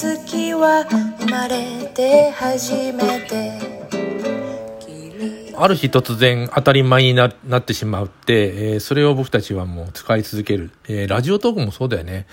月は生まれて初めてある日突然当たり前になってしまって、えー、それを僕たちはもう使い続ける。えー、ラジオトークもそうだよね。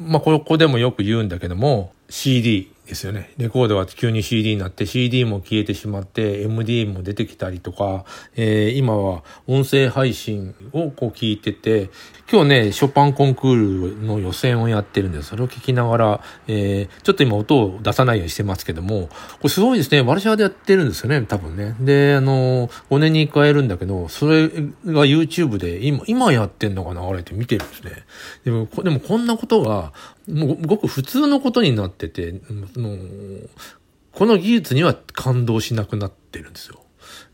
まあ、ここでもよく言うんだけども、CD。ですよね。レコードが急に CD になって CD も消えてしまって MD も出てきたりとか、えー、今は音声配信をこう聞いてて、今日ね、ショパンコンクールの予選をやってるんで、それを聞きながら、えー、ちょっと今音を出さないようにしてますけども、これすごいですね。ワルシャワでやってるんですよね、多分ね。で、あの、5年に1回やるんだけど、それが YouTube で今、今やってんのかな、あれって見てるんですね。でも、でもこんなことが、もうごく普通のことになってて、もうこの技術には感動しなくなってるんですよ。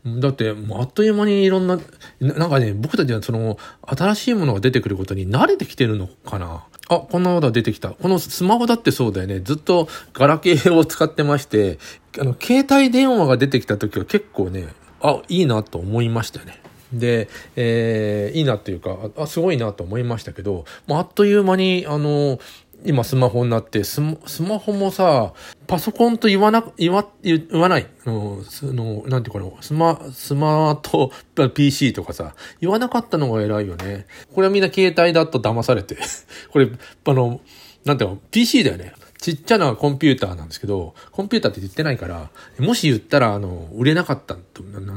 だって、もうあっという間にいろんな、なんかね、僕たちはその、新しいものが出てくることに慣れてきてるのかな。あ、こんなことが出てきた。このスマホだってそうだよね。ずっとガラケーを使ってまして、あの、携帯電話が出てきた時は結構ね、あ、いいなと思いましたよね。で、えー、いいなっていうか、あ、すごいなと思いましたけど、もうあっという間に、あの、今スマホになってスマ、スマホもさ、パソコンと言わな、言わ、言わない。うん、その、なんていうかな、スマ、スマート PC とかさ、言わなかったのが偉いよね。これはみんな携帯だと騙されて。これ、あの、なんていうの、PC だよね。ちっちゃなコンピューターなんですけど、コンピューターって言ってないから、もし言ったら、あの、売れなかった。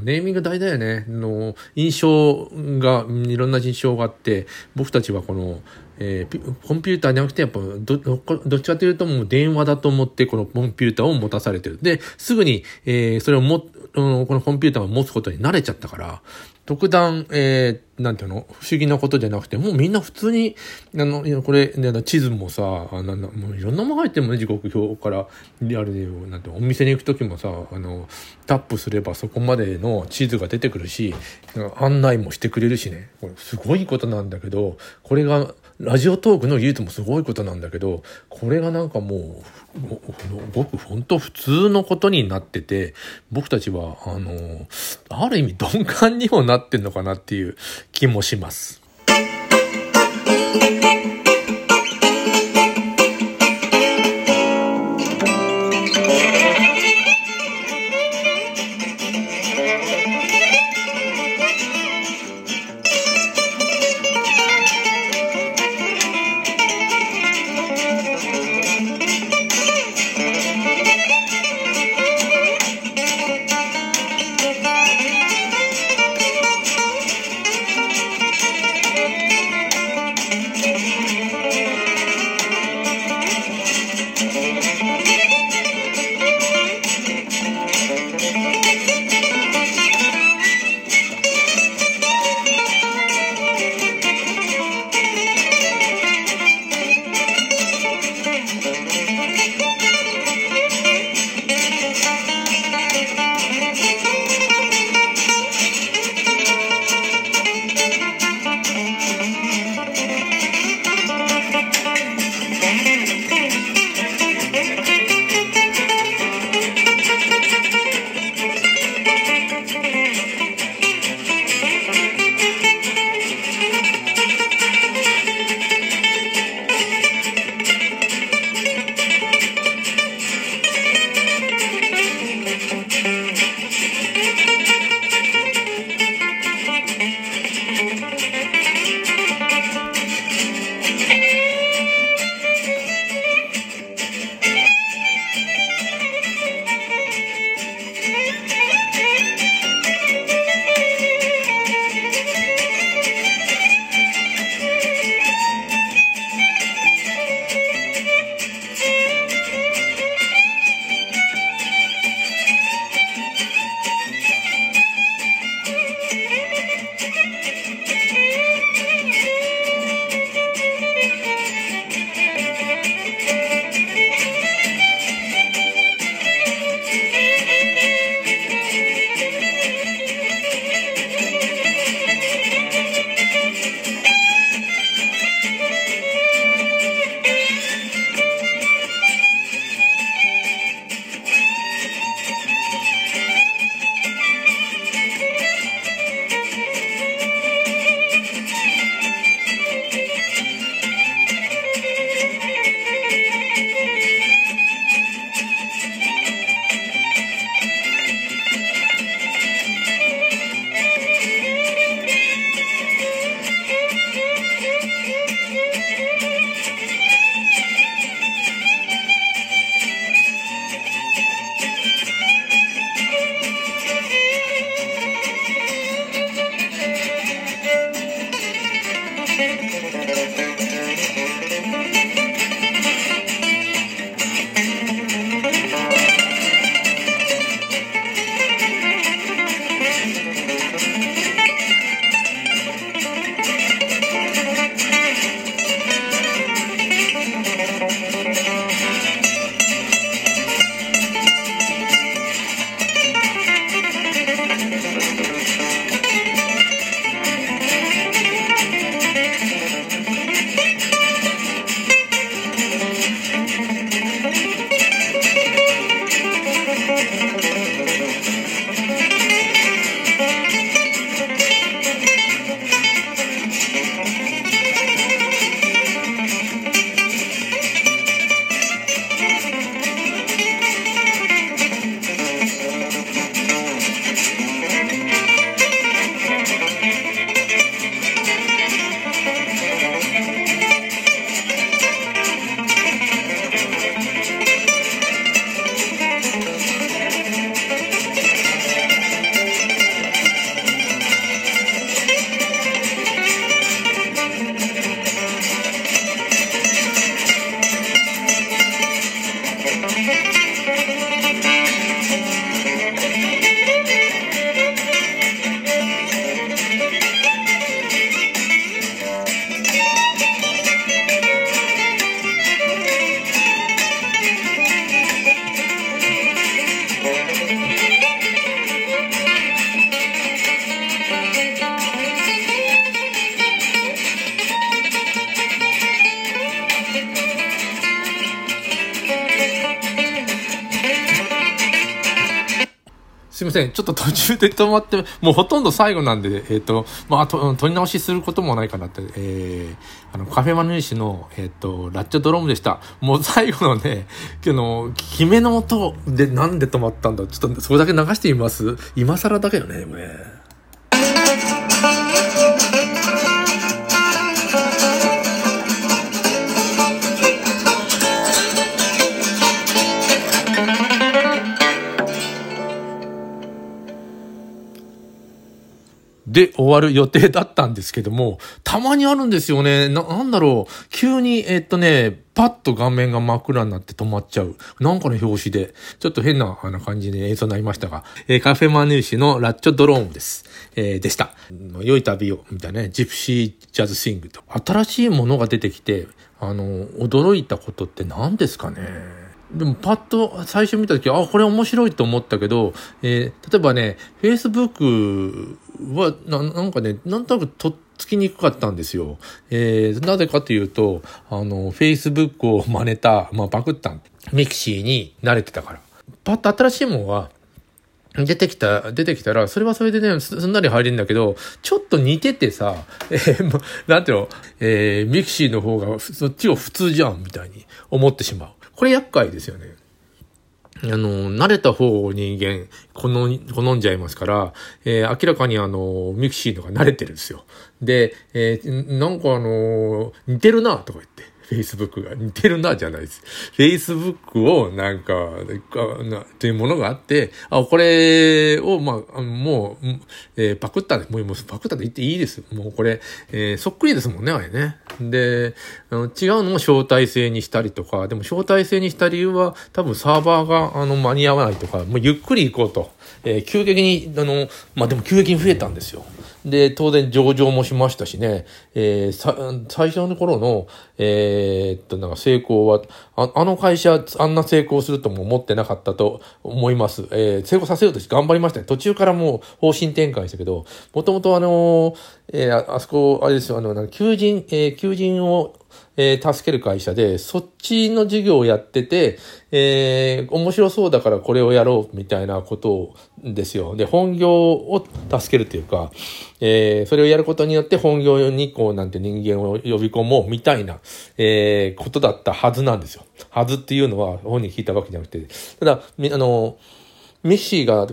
ネーミング大だよね。の、印象が、いろんな印象があって、僕たちはこの、えー、コンピューターじゃなくて、やっぱど、どっちかというともう電話だと思ってこのコンピューターを持たされてる。で、すぐに、えー、それをも、このコンピューターを持つことに慣れちゃったから、特段、えー、なんていうの、不思議なことじゃなくて、もうみんな普通に、あの、これ、地図もさ、あなんだ、もういろんなもの入ってるもね、時刻表から、あれよ、なんて、お店に行くときもさ、あの、タップすればそこまでの地図が出てくるし、案内もしてくれるしね、これすごいことなんだけど、これが、ラジオトークの技術もすごいことなんだけど、これがなんかもう、ごく本当普通のことになってて、僕たちは、あの、ある意味鈍感にもなってんのかなっていう気もします。すいません。ちょっと途中で止まって、もうほとんど最後なんで、えっ、ー、と、まあ、と、取り直しすることもないかなって、えー、あの、カフェマヌイシの、えっ、ー、と、ラッチョドロームでした。もう最後のね、あの、決めの音でなんで止まったんだちょっとそれだけ流してみます？今更だけどね、もうね。で終わる予定だったんですけども、たまにあるんですよね。な、なんだろう。急に、えっとね、パッと画面が真っ暗になって止まっちゃう。なんかの表紙で、ちょっと変なあの感じで映像になりましたが、えー、カフェマヌーシのラッチョドローンです。えー、でした。良い旅を、みたいなね、ジプシージャズシングと。新しいものが出てきて、あの、驚いたことって何ですかね。でもパッと最初見た時あこれ面白いと思ったけど、えー、例えばね Facebook はななんかねなんとなくとっつきにくかったんですよ。えー、なぜかというとあの Facebook を真似た、まあ、パクったミクシーに慣れてたから。パッと新しいものは出てきた、出てきたら、それはそれでね、すんなり入れるんだけど、ちょっと似ててさ、えー、なんていうの、えー、ミクシーの方がそっちを普通じゃん、みたいに思ってしまう。これ厄介ですよね。あの、慣れた方を人間、好んじゃいますから、えー、明らかにあの、ミクシーのが慣れてるんですよ。で、えー、なんかあの、似てるな、とか言って。Facebook が似てるな、じゃないです。Facebook をなんか、というものがあって、あ、これを、まあ、もう、えー、パクったね。もう、もうパクったと言っていいです。もうこれ、えー、そっくりですもんね、あれね。で、あの違うのも招待制にしたりとか、でも招待制にした理由は、多分サーバーが、あの、間に合わないとか、もうゆっくり行こうと。えー、急激に、あの、まあ、でも急激に増えたんですよ。で、当然上場もしましたしね、えー、最初の頃の、えー、っと、なんか成功は、ああの会社、あんな成功するとも思ってなかったと思います。えー、成功させようとして頑張りましたね。途中からもう方針転換したけど、もともとあの、えー、あそこ、あれですよ、あの、なんか求人、えー、求人をえー、助ける会社で、そっちの事業をやってて、えー、面白そうだからこれをやろうみたいなことですよ。で、本業を助けるというか、えー、それをやることによって本業にこうなんて人間を呼び込もうみたいな、えー、ことだったはずなんですよ。はずっていうのは本人聞いたわけじゃなくて、ただ、あの、ミッシーがあ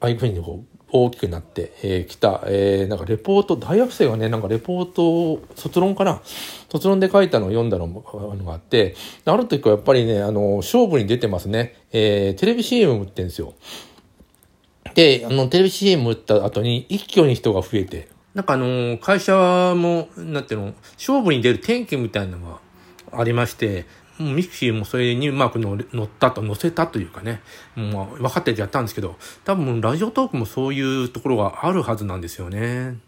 あいうふうにこう大きくなってき、えー、た、えー、なんかレポート、大学生がね、なんかレポートを、卒論かな？卒論で書いたのを読んだのがあって、ある時はやっぱりね、あの、勝負に出てますね。えー、テレビ CM 売ってんですよ。で、あの、テレビ CM 売った後に一挙に人が増えて、なんかあの、会社も、なんていうの、勝負に出る天気みたいなのがありまして、ミクシーもそれにうまく乗ったと、乗せたというかね、もう分かっててやったんですけど、多分ラジオトークもそういうところがあるはずなんですよね。